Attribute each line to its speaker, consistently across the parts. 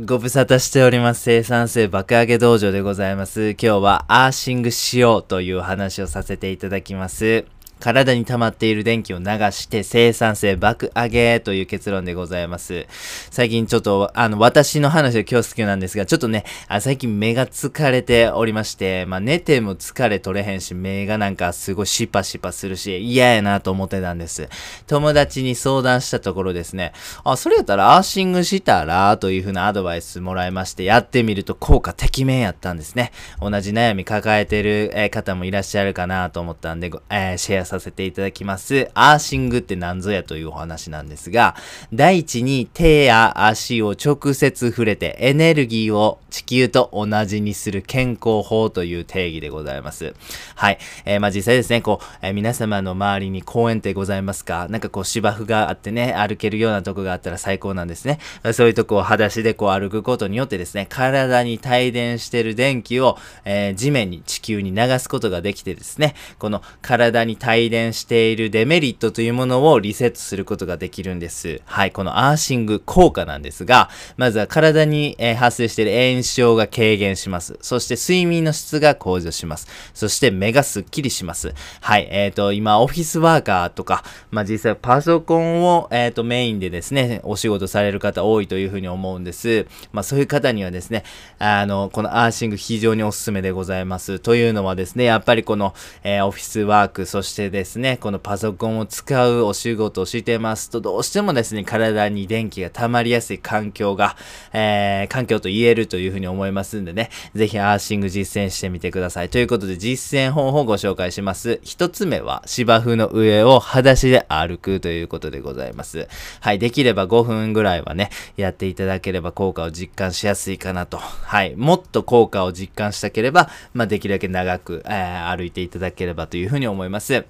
Speaker 1: ご無沙汰しております生産性爆上げ道場でございます。今日はアーシングしようという話をさせていただきます。体に溜まっている電気を流して生産性爆上げという結論でございます。最近ちょっと、あの、私の話は今日好きなんですが、ちょっとね、あ最近目が疲れておりまして、まあ寝ても疲れ取れへんし、目がなんかすごいシパシパするし、嫌やなと思ってたんです。友達に相談したところですね、あ、それやったらアーシングしたら、という風なアドバイスもらいまして、やってみると効果てきめんやったんですね。同じ悩み抱えてる、え方もいらっしゃるかなと思ったんで、えー、シェアささせていただきます。アーシングって何ぞやというお話なんですが、第一に手や足を直接触れてエネルギーを地球と同じにする健康法という定義でございます。はい。えー、まあ、実際ですね、こう、えー、皆様の周りに公園ってございますか？なんかこう芝生があってね、歩けるようなとこがあったら最高なんですね。そういうとこを裸足でこう歩くことによってですね、体に帯電してる電気を、えー、地面に地球に流すことができてですね、この体に帯電しているデメリットというものをリセットすることができるんです。はい、このアーシング効果なんですが、まずは体に、え、発生している炎症が軽減します。そして睡眠の質が向上します。そして目がスッキリします。はい、えっ、ー、と、今オフィスワーカーとか、まあ、実際パソコンを、えっ、ー、と、メインでですね、お仕事される方多いというふうに思うんです。まあ、そういう方にはですね、あの、このアーシング非常におすすめでございます。というのはですね、やっぱりこの、え、オフィスワーク、そしてですね、このパソコンを使うお仕事をしてますと、どうしてもですね、体に電気が溜まりやすい環境が、えー、環境と言えるというふうに思いますんでね、ぜひアーシング実践してみてください。ということで、実践方法をご紹介します。一つ目は、芝生の上を裸足で歩くということでございます。はい、できれば5分ぐらいはね、やっていただければ効果を実感しやすいかなと。はい、もっと効果を実感したければ、まあ、できるだけ長く、えー、歩いていただければというふうに思います。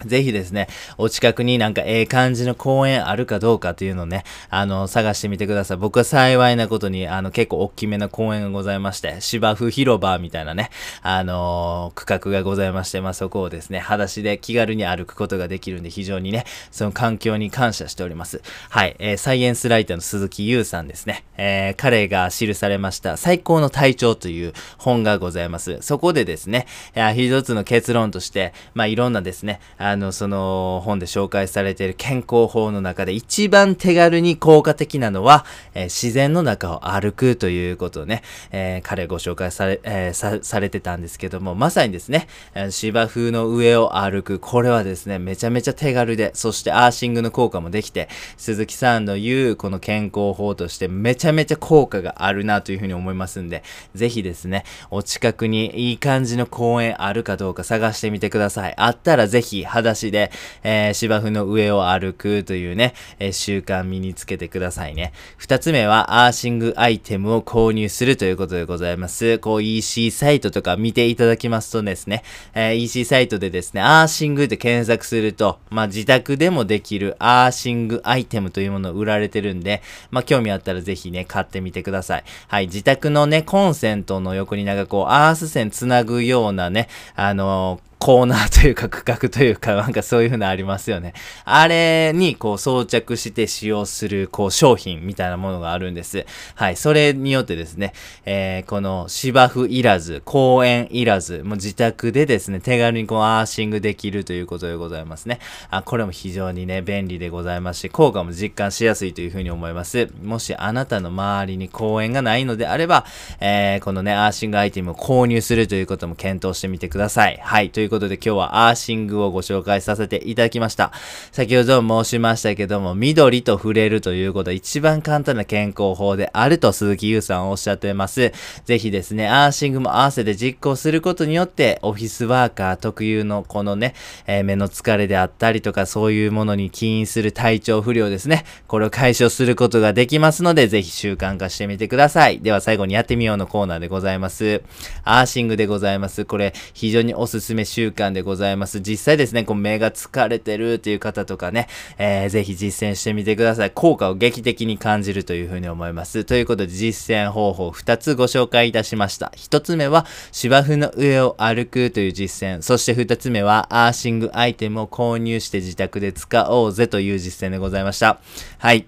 Speaker 1: ぜひですね、お近くになんかええ感じの公園あるかどうかというのをね、あの、探してみてください。僕は幸いなことに、あの、結構大きめな公園がございまして、芝生広場みたいなね、あのー、区画がございまして、まあ、そこをですね、裸足で気軽に歩くことができるんで、非常にね、その環境に感謝しております。はい、えー、サイエンスライターの鈴木優さんですね、えー、彼が記されました、最高の体調という本がございます。そこでですね、一つの結論として、まあ、いろんなですね、ああの、その本で紹介されている健康法の中で一番手軽に効果的なのは、えー、自然の中を歩くということをね、えー、彼ご紹介され、えー、さ、されてたんですけども、まさにですね、芝生の上を歩く、これはですね、めちゃめちゃ手軽で、そしてアーシングの効果もできて、鈴木さんの言うこの健康法としてめちゃめちゃ効果があるなというふうに思いますんで、ぜひですね、お近くにいい感じの公園あるかどうか探してみてください。あったらぜひ裸足で、えー、芝生の上を歩くというね、えー、習慣身につけてくださいね。二つ目は、アーシングアイテムを購入するということでございます。こう EC サイトとか見ていただきますとですね、えー、EC サイトでですね、アーシングって検索すると、まあ、自宅でもできるアーシングアイテムというものを売られてるんで、まあ、興味あったらぜひね、買ってみてください。はい、自宅のね、コンセントの横になんかこう、アース線つなぐようなね、あのーコーナーというか区画というかなんかそういう風なありますよね。あれにこう装着して使用するこう商品みたいなものがあるんです。はい。それによってですね、えー、この芝生いらず、公園いらず、もう自宅でですね、手軽にこうアーシングできるということでございますね。あ、これも非常にね、便利でございますし、効果も実感しやすいという風に思います。もしあなたの周りに公園がないのであれば、えー、このね、アーシングアイテムを購入するということも検討してみてください。はい。というということで今日はアーシングをご紹介させていただきました。先ほど申しましたけども、緑と触れるということは一番簡単な健康法であると鈴木優さんおっしゃってます。ぜひですね、アーシングも合わせて実行することによって、オフィスワーカー特有のこのね、えー、目の疲れであったりとか、そういうものに起因する体調不良ですね。これを解消することができますので、ぜひ習慣化してみてください。では最後にやってみようのコーナーでございます。アーシングでございます。これ、非常におすすめ習慣でございます。実際ですね、こう目が疲れてるっていう方とかね、えー、ぜひ実践してみてください。効果を劇的に感じるというふうに思います。ということで実践方法2つご紹介いたしました。1つ目は芝生の上を歩くという実践。そして2つ目はアーシングアイテムを購入して自宅で使おうぜという実践でございました。はい。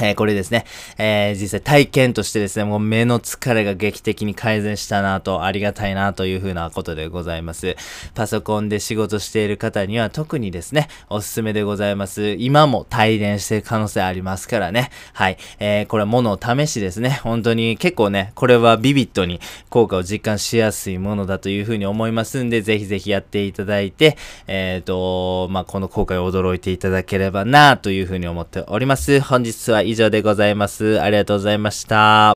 Speaker 1: えー、これですね、えー、実際体験としてですね、もう目の疲れが劇的に改善したなと、ありがたいなというふうなことでございます。パソコンで仕事している方には特にですね、おすすめでございます。今も帯電している可能性ありますからね。はい。えー、これはものを試しですね。本当に結構ね、これはビビッドに効果を実感しやすいものだというふうに思いますんで、ぜひぜひやっていただいて、えっ、ー、と、まあ、この効果に驚いていただければなというふうに思っております。本日は以上でございます。ありがとうございました。